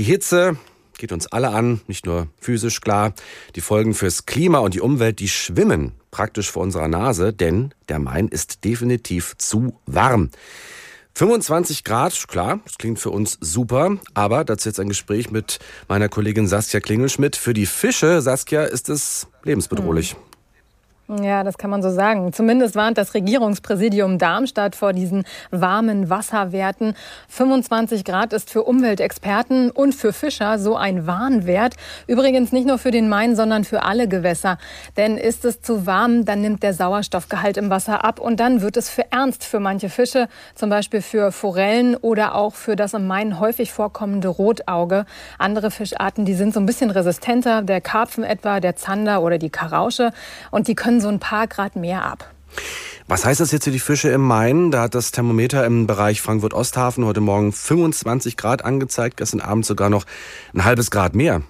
Die Hitze geht uns alle an, nicht nur physisch klar. Die Folgen fürs Klima und die Umwelt, die schwimmen praktisch vor unserer Nase, denn der Main ist definitiv zu warm. 25 Grad, klar, das klingt für uns super, aber dazu jetzt ein Gespräch mit meiner Kollegin Saskia Klingelschmidt. Für die Fische, Saskia, ist es lebensbedrohlich. Mhm. Ja, das kann man so sagen. Zumindest warnt das Regierungspräsidium Darmstadt vor diesen warmen Wasserwerten. 25 Grad ist für Umweltexperten und für Fischer so ein Warnwert. Übrigens nicht nur für den Main, sondern für alle Gewässer. Denn ist es zu warm, dann nimmt der Sauerstoffgehalt im Wasser ab und dann wird es für ernst für manche Fische, zum Beispiel für Forellen oder auch für das im Main häufig vorkommende Rotauge. Andere Fischarten, die sind so ein bisschen resistenter, der Karpfen etwa, der Zander oder die Karausche und die können so ein paar Grad mehr ab. Was heißt das jetzt für die Fische im Main? Da hat das Thermometer im Bereich Frankfurt-Osthafen heute Morgen 25 Grad angezeigt, gestern Abend sogar noch ein halbes Grad mehr.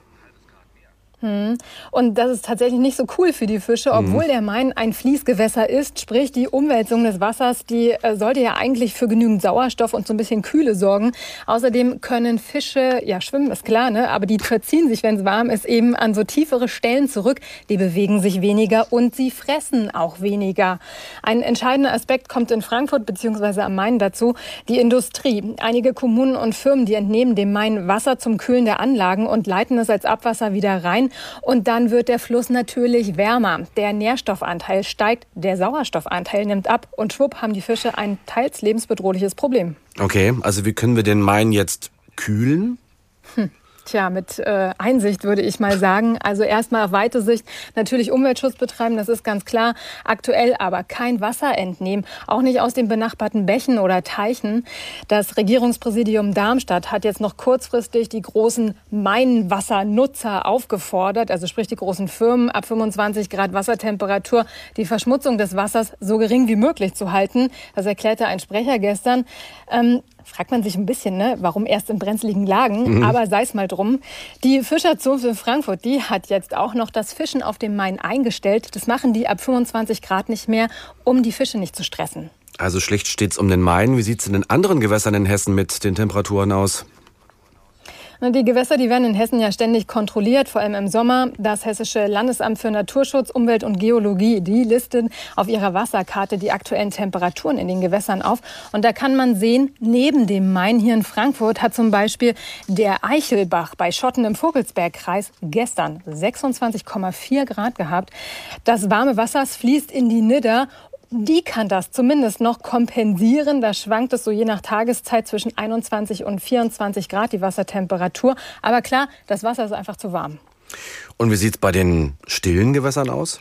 Hm. Und das ist tatsächlich nicht so cool für die Fische, obwohl mhm. der Main ein Fließgewässer ist. Sprich, die Umwälzung des Wassers, die äh, sollte ja eigentlich für genügend Sauerstoff und so ein bisschen Kühle sorgen. Außerdem können Fische, ja, schwimmen ist klar, ne? aber die verziehen sich, wenn es warm ist, eben an so tiefere Stellen zurück. Die bewegen sich weniger und sie fressen auch weniger. Ein entscheidender Aspekt kommt in Frankfurt bzw. am Main dazu, die Industrie. Einige Kommunen und Firmen, die entnehmen dem Main Wasser zum Kühlen der Anlagen und leiten es als Abwasser wieder rein. Und dann wird der Fluss natürlich wärmer. Der Nährstoffanteil steigt, der Sauerstoffanteil nimmt ab und schwupp haben die Fische ein teils lebensbedrohliches Problem. Okay, also wie können wir den Main jetzt kühlen? Hm. Tja, mit äh, Einsicht würde ich mal sagen. Also erstmal auf weite Sicht natürlich Umweltschutz betreiben, das ist ganz klar. Aktuell aber kein Wasser entnehmen, auch nicht aus den benachbarten Bächen oder Teichen. Das Regierungspräsidium Darmstadt hat jetzt noch kurzfristig die großen Mainwassernutzer aufgefordert, also sprich die großen Firmen ab 25 Grad Wassertemperatur, die Verschmutzung des Wassers so gering wie möglich zu halten. Das erklärte ein Sprecher gestern. Ähm, fragt man sich ein bisschen, ne, warum erst in brenzligen Lagen, mhm. aber sei es mal drum. Die Fischerzunft in Frankfurt, die hat jetzt auch noch das Fischen auf dem Main eingestellt. Das machen die ab 25 Grad nicht mehr, um die Fische nicht zu stressen. Also schlecht steht's um den Main. Wie sieht's in den anderen Gewässern in Hessen mit den Temperaturen aus? Die Gewässer, die werden in Hessen ja ständig kontrolliert, vor allem im Sommer. Das Hessische Landesamt für Naturschutz, Umwelt und Geologie, die listet auf ihrer Wasserkarte die aktuellen Temperaturen in den Gewässern auf. Und da kann man sehen, neben dem Main hier in Frankfurt hat zum Beispiel der Eichelbach bei Schotten im Vogelsbergkreis gestern 26,4 Grad gehabt. Das warme Wasser fließt in die Nidder die kann das zumindest noch kompensieren. Da schwankt es so je nach Tageszeit zwischen 21 und 24 Grad die Wassertemperatur. Aber klar, das Wasser ist einfach zu warm. Und wie sieht es bei den stillen Gewässern aus?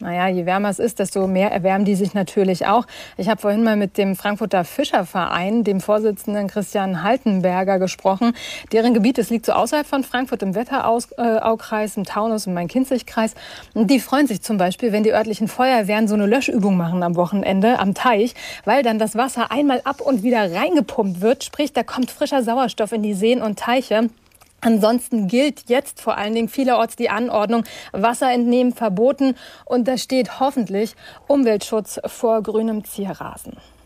Naja, je wärmer es ist, desto mehr erwärmen die sich natürlich auch. Ich habe vorhin mal mit dem Frankfurter Fischerverein, dem Vorsitzenden Christian Haltenberger, gesprochen. Deren Gebiet, das liegt so außerhalb von Frankfurt im Wetteraukreis, im Taunus, im Main-Kinzig-Kreis. Und die freuen sich zum Beispiel, wenn die örtlichen Feuerwehren so eine Löschübung machen am Wochenende am Teich, weil dann das Wasser einmal ab und wieder reingepumpt wird. Sprich, da kommt frischer Sauerstoff in die Seen und Teiche. Ansonsten gilt jetzt vor allen Dingen vielerorts die Anordnung Wasser entnehmen verboten und da steht hoffentlich Umweltschutz vor grünem Zierrasen.